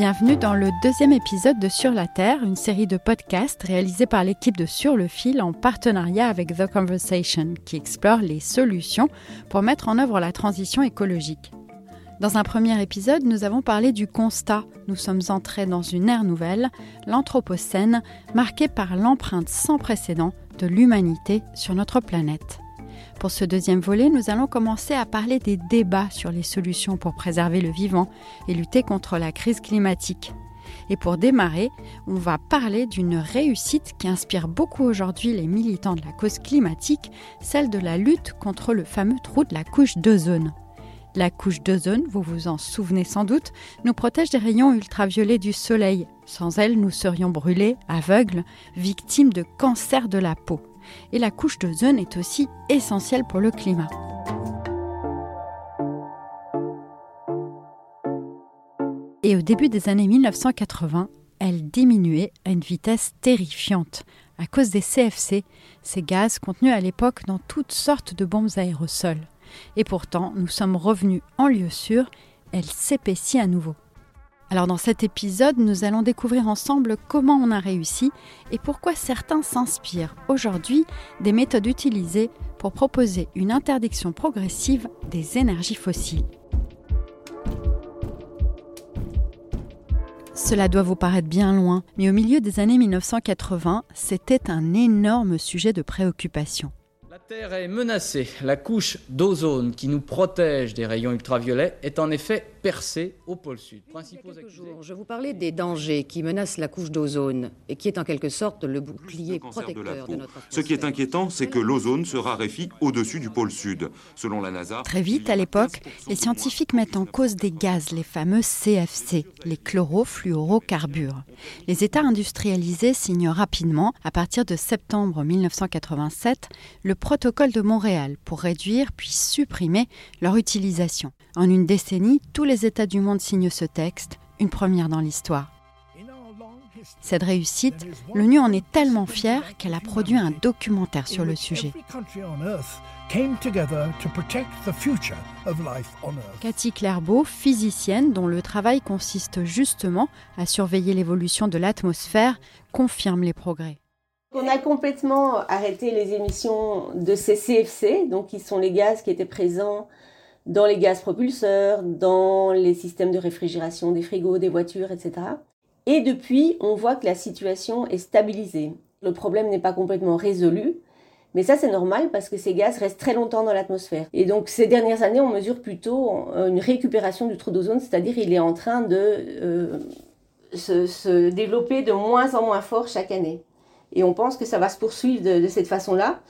Bienvenue dans le deuxième épisode de Sur la Terre, une série de podcasts réalisés par l'équipe de Sur le Fil en partenariat avec The Conversation, qui explore les solutions pour mettre en œuvre la transition écologique. Dans un premier épisode, nous avons parlé du constat. Nous sommes entrés dans une ère nouvelle, l'Anthropocène, marquée par l'empreinte sans précédent de l'humanité sur notre planète. Pour ce deuxième volet, nous allons commencer à parler des débats sur les solutions pour préserver le vivant et lutter contre la crise climatique. Et pour démarrer, on va parler d'une réussite qui inspire beaucoup aujourd'hui les militants de la cause climatique, celle de la lutte contre le fameux trou de la couche d'ozone. La couche d'ozone, vous vous en souvenez sans doute, nous protège des rayons ultraviolets du soleil. Sans elle, nous serions brûlés, aveugles, victimes de cancer de la peau et la couche d'ozone est aussi essentielle pour le climat. Et au début des années 1980, elle diminuait à une vitesse terrifiante à cause des CFC, ces gaz contenus à l'époque dans toutes sortes de bombes aérosols. Et pourtant, nous sommes revenus en lieu sûr, elle s'épaissit à nouveau. Alors dans cet épisode, nous allons découvrir ensemble comment on a réussi et pourquoi certains s'inspirent aujourd'hui des méthodes utilisées pour proposer une interdiction progressive des énergies fossiles. Cela doit vous paraître bien loin, mais au milieu des années 1980, c'était un énorme sujet de préoccupation. La Terre est menacée. La couche d'ozone qui nous protège des rayons ultraviolets est en effet percée au pôle sud. Principaux Il y a quelques accusés- jours, je vous parlais des dangers qui menacent la couche d'ozone et qui est en quelque sorte le bouclier le cancer de la protecteur de, peau. notre Ce qui est inquiétant, c'est que l'ozone se raréfie au-dessus du pôle sud. Selon la NASA, Très vite, à l'époque, 15% les scientifiques mettent en cause des gaz, les fameux CFC, les chlorofluorocarbures. Les États industrialisés signent rapidement, à partir de septembre 1987, le protocole de Montréal pour réduire puis supprimer leur utilisation. En une décennie, tous les États du monde signent ce texte, une première dans l'histoire. Cette réussite, l'ONU en est tellement fière qu'elle a produit un documentaire sur le sujet. Cathy Clairbeau, physicienne dont le travail consiste justement à surveiller l'évolution de l'atmosphère, confirme les progrès. On a complètement arrêté les émissions de ces CFC, donc qui sont les gaz qui étaient présents dans les gaz propulseurs, dans les systèmes de réfrigération des frigos, des voitures, etc. Et depuis, on voit que la situation est stabilisée. Le problème n'est pas complètement résolu, mais ça c'est normal parce que ces gaz restent très longtemps dans l'atmosphère. Et donc ces dernières années, on mesure plutôt euh, une récupération du trou d'ozone, c'est-à-dire il est en train de euh, se, développer de moins en moins fort chaque année. Et on pense que ça va se poursuivre de cette façon-là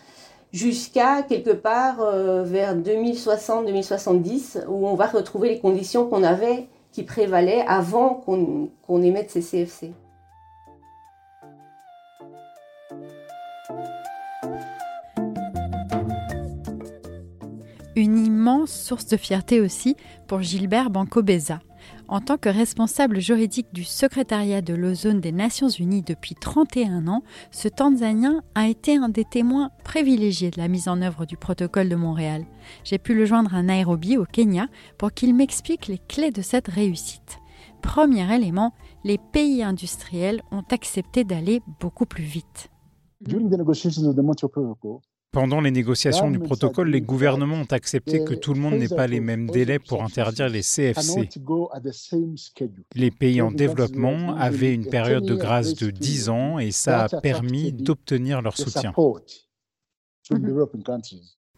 jusqu'à quelque part euh, vers 2060-2070 où on va retrouver les conditions qu'on avait, qui prévalaient avant qu'on émette ces CFC. Une immense source de fierté aussi pour Gilbert Bancobeza. En tant que responsable juridique du secrétariat de l'ozone des Nations Unies depuis 31 ans, ce Tanzanien a été un des témoins privilégiés de la mise en œuvre du protocole de Montréal. J'ai pu le joindre à Nairobi, au Kenya, pour qu'il m'explique les clés de cette réussite. Premier élément, les pays industriels ont accepté d'aller beaucoup plus vite. Pendant les négociations du protocole, les gouvernements ont accepté que tout le monde n'ait pas les mêmes délais pour interdire les CFC. Les pays en développement avaient une période de grâce de 10 ans et ça a permis d'obtenir leur soutien.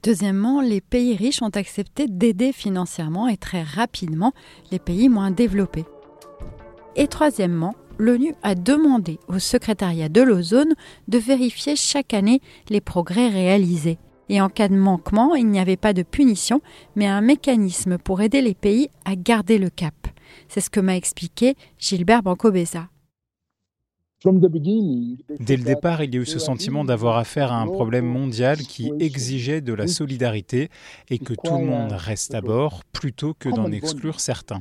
Deuxièmement, les pays riches ont accepté d'aider financièrement et très rapidement les pays moins développés. Et troisièmement, l'ONU a demandé au secrétariat de l'ozone de vérifier chaque année les progrès réalisés. Et en cas de manquement, il n'y avait pas de punition, mais un mécanisme pour aider les pays à garder le cap. C'est ce que m'a expliqué Gilbert Bancobeza. Dès le départ, il y a eu ce sentiment d'avoir affaire à un problème mondial qui exigeait de la solidarité et que tout le monde reste à bord plutôt que d'en exclure certains.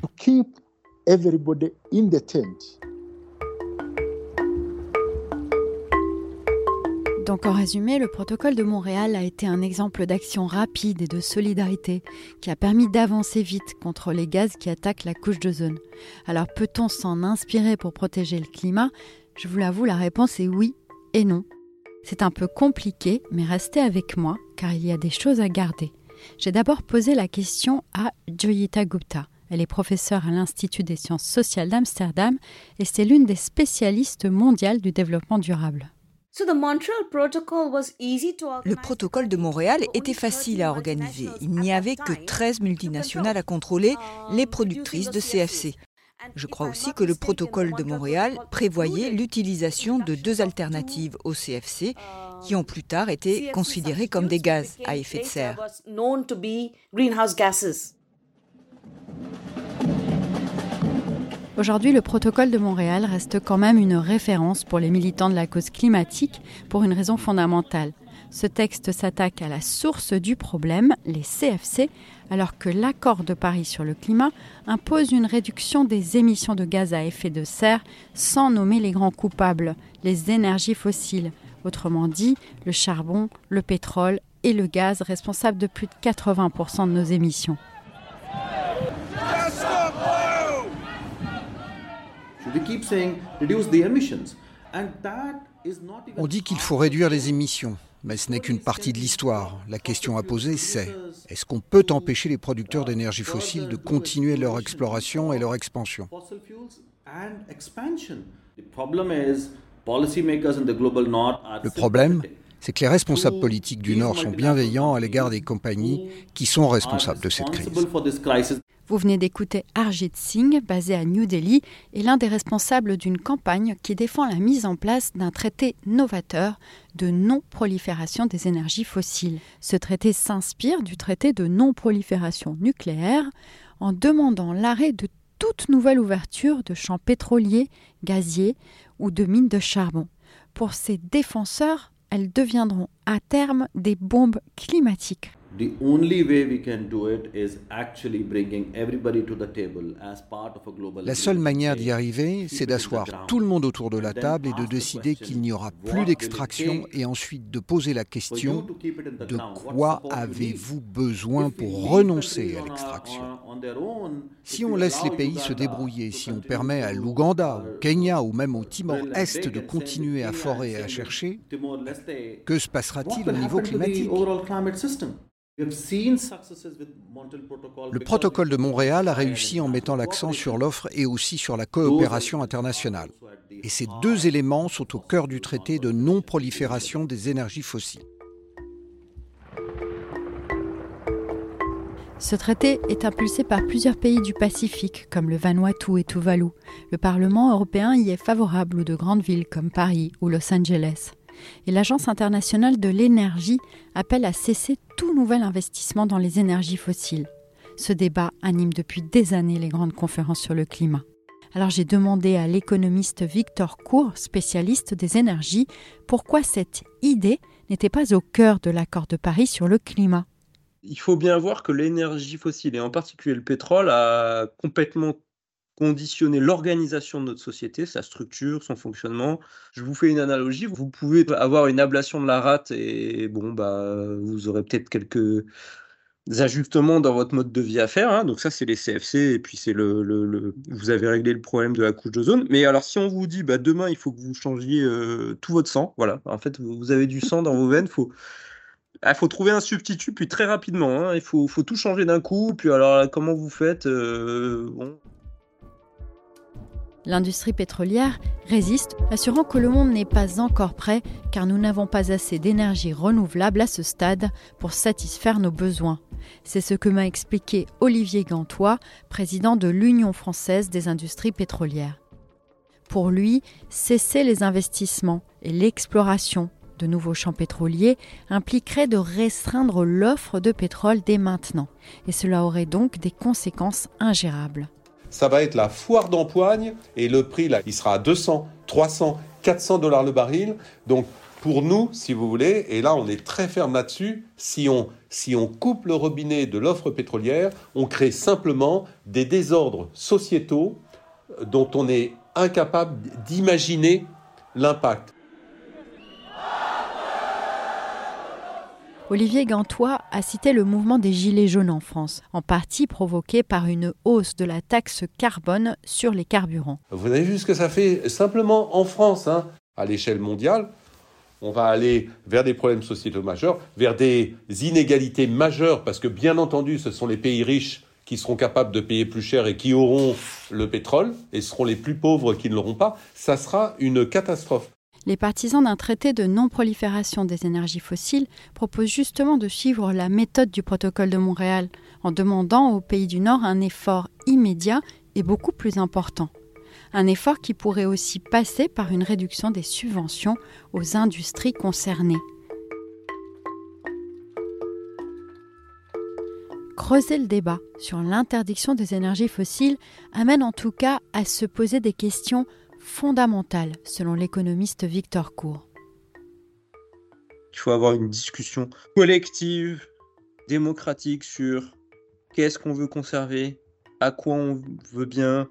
Donc en résumé, le protocole de Montréal a été un exemple d'action rapide et de solidarité qui a permis d'avancer vite contre les gaz qui attaquent la couche d'ozone. Alors peut-on s'en inspirer pour protéger le climat? Je vous l'avoue, la réponse est oui et non. C'est un peu compliqué, mais restez avec moi car il y a des choses à garder. J'ai d'abord posé la question à Joyita Gupta. Elle est professeure à l'Institut des sciences sociales d'Amsterdam et c'est l'une des spécialistes mondiales du développement durable. Le protocole de Montréal était facile à organiser. Il n'y avait que 13 multinationales à contrôler, les productrices de CFC. Je crois aussi que le protocole de Montréal prévoyait l'utilisation de deux alternatives au CFC qui ont plus tard été considérées comme des gaz à effet de serre. Aujourd'hui, le protocole de Montréal reste quand même une référence pour les militants de la cause climatique pour une raison fondamentale. Ce texte s'attaque à la source du problème, les CFC, alors que l'accord de Paris sur le climat impose une réduction des émissions de gaz à effet de serre sans nommer les grands coupables, les énergies fossiles, autrement dit le charbon, le pétrole et le gaz responsables de plus de 80% de nos émissions. On dit qu'il faut réduire les émissions, mais ce n'est qu'une partie de l'histoire. La question à poser, c'est est-ce qu'on peut empêcher les producteurs d'énergie fossile de continuer leur exploration et leur expansion? Le problème, c'est que les responsables politiques du Nord sont bienveillants à l'égard des compagnies qui sont responsables de cette crise. Vous venez d'écouter Arjit Singh, basé à New Delhi, et l'un des responsables d'une campagne qui défend la mise en place d'un traité novateur de non-prolifération des énergies fossiles. Ce traité s'inspire du traité de non-prolifération nucléaire en demandant l'arrêt de toute nouvelle ouverture de champs pétroliers, gaziers ou de mines de charbon. Pour ses défenseurs, elles deviendront à terme des bombes climatiques. La seule manière d'y arriver, c'est d'asseoir tout le monde autour de la table et de décider qu'il n'y aura plus d'extraction et ensuite de poser la question de quoi avez-vous besoin pour renoncer à l'extraction? Si on laisse les pays se débrouiller, si on permet à l'Ouganda, au Kenya ou même au Timor-Est de continuer à forer et à chercher, que se passera-t-il au niveau climatique? Le protocole de Montréal a réussi en mettant l'accent sur l'offre et aussi sur la coopération internationale. Et ces deux éléments sont au cœur du traité de non-prolifération des énergies fossiles. Ce traité est impulsé par plusieurs pays du Pacifique, comme le Vanuatu et Tuvalu. Le Parlement européen y est favorable ou de grandes villes comme Paris ou Los Angeles et l'Agence internationale de l'énergie appelle à cesser tout nouvel investissement dans les énergies fossiles. Ce débat anime depuis des années les grandes conférences sur le climat. Alors j'ai demandé à l'économiste Victor Cour, spécialiste des énergies, pourquoi cette idée n'était pas au cœur de l'accord de Paris sur le climat. Il faut bien voir que l'énergie fossile, et en particulier le pétrole, a complètement conditionner l'organisation de notre société, sa structure, son fonctionnement. Je vous fais une analogie. Vous pouvez avoir une ablation de la rate et bon, bah, vous aurez peut-être quelques ajustements dans votre mode de vie à faire. Hein. Donc ça, c'est les CFC et puis c'est le, le, vous avez réglé le problème de la couche d'ozone. Mais alors, si on vous dit, bah, demain, il faut que vous changiez euh, tout votre sang, voilà. En fait, vous avez du sang dans vos veines, il ah, faut trouver un substitut, puis très rapidement. Hein. Il faut, faut, tout changer d'un coup. Puis alors, comment vous faites euh. L'industrie pétrolière résiste, assurant que le monde n'est pas encore prêt car nous n'avons pas assez d'énergie renouvelable à ce stade pour satisfaire nos besoins. C'est ce que m'a expliqué Olivier Gantois, président de l'Union française des industries pétrolières. Pour lui, cesser les investissements et l'exploration de nouveaux champs pétroliers impliquerait de restreindre l'offre de pétrole dès maintenant, et cela aurait donc des conséquences ingérables ça va être la foire d'empoigne et le prix là, il sera à 200, 300 400 dollars le baril. Donc pour nous, si vous voulez, et là on est très ferme là-dessus, si on, si on coupe le robinet de l'offre pétrolière, on crée simplement des désordres sociétaux dont on est incapable d'imaginer l'impact. Olivier Gantois a cité le mouvement des Gilets jaunes en France, en partie provoqué par une hausse de la taxe carbone sur les carburants. Vous avez vu ce que ça fait simplement en France, hein, à l'échelle mondiale on va aller vers des problèmes sociétaux majeurs, vers des inégalités majeures, parce que bien entendu, ce sont les pays riches qui seront capables de payer plus cher et qui auront le pétrole, et seront les plus pauvres qui ne l'auront pas, ça sera une catastrophe. Les partisans d'un traité de non-prolifération des énergies fossiles proposent justement de suivre la méthode du protocole de Montréal, en demandant aux pays du Nord un effort immédiat et beaucoup plus important un effort qui pourrait aussi passer par une réduction des subventions aux industries concernées. Creuser le débat sur l'interdiction des énergies fossiles amène en tout cas à se poser des questions fondamentales, selon l'économiste Victor Cour. Il faut avoir une discussion collective, démocratique sur qu'est-ce qu'on veut conserver, à quoi on veut bien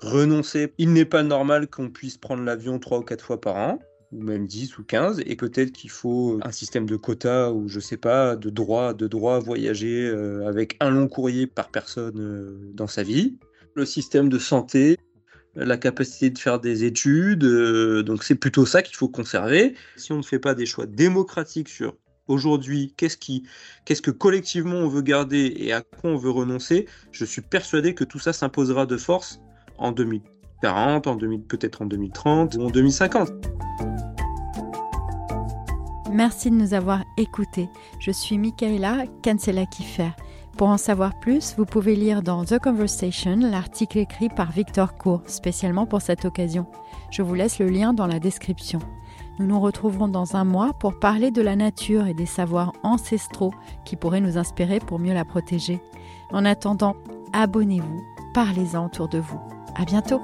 renoncer. Il n'est pas normal qu'on puisse prendre l'avion trois ou quatre fois par an, ou même 10 ou 15, et peut-être qu'il faut un système de quotas ou je sais pas, de droit, de droit à voyager euh, avec un long courrier par personne euh, dans sa vie. Le système de santé, la capacité de faire des études, euh, donc c'est plutôt ça qu'il faut conserver. Si on ne fait pas des choix démocratiques sur aujourd'hui, qu'est-ce qui, qu'est-ce que collectivement on veut garder et à quoi on veut renoncer, je suis persuadé que tout ça s'imposera de force en 2040, en peut-être en 2030 ou en 2050. Merci de nous avoir écoutés. Je suis Michaela Kansela-Kiffer. Pour en savoir plus, vous pouvez lire dans The Conversation l'article écrit par Victor Cour, spécialement pour cette occasion. Je vous laisse le lien dans la description. Nous nous retrouverons dans un mois pour parler de la nature et des savoirs ancestraux qui pourraient nous inspirer pour mieux la protéger. En attendant, abonnez-vous, parlez-en autour de vous. À bientôt!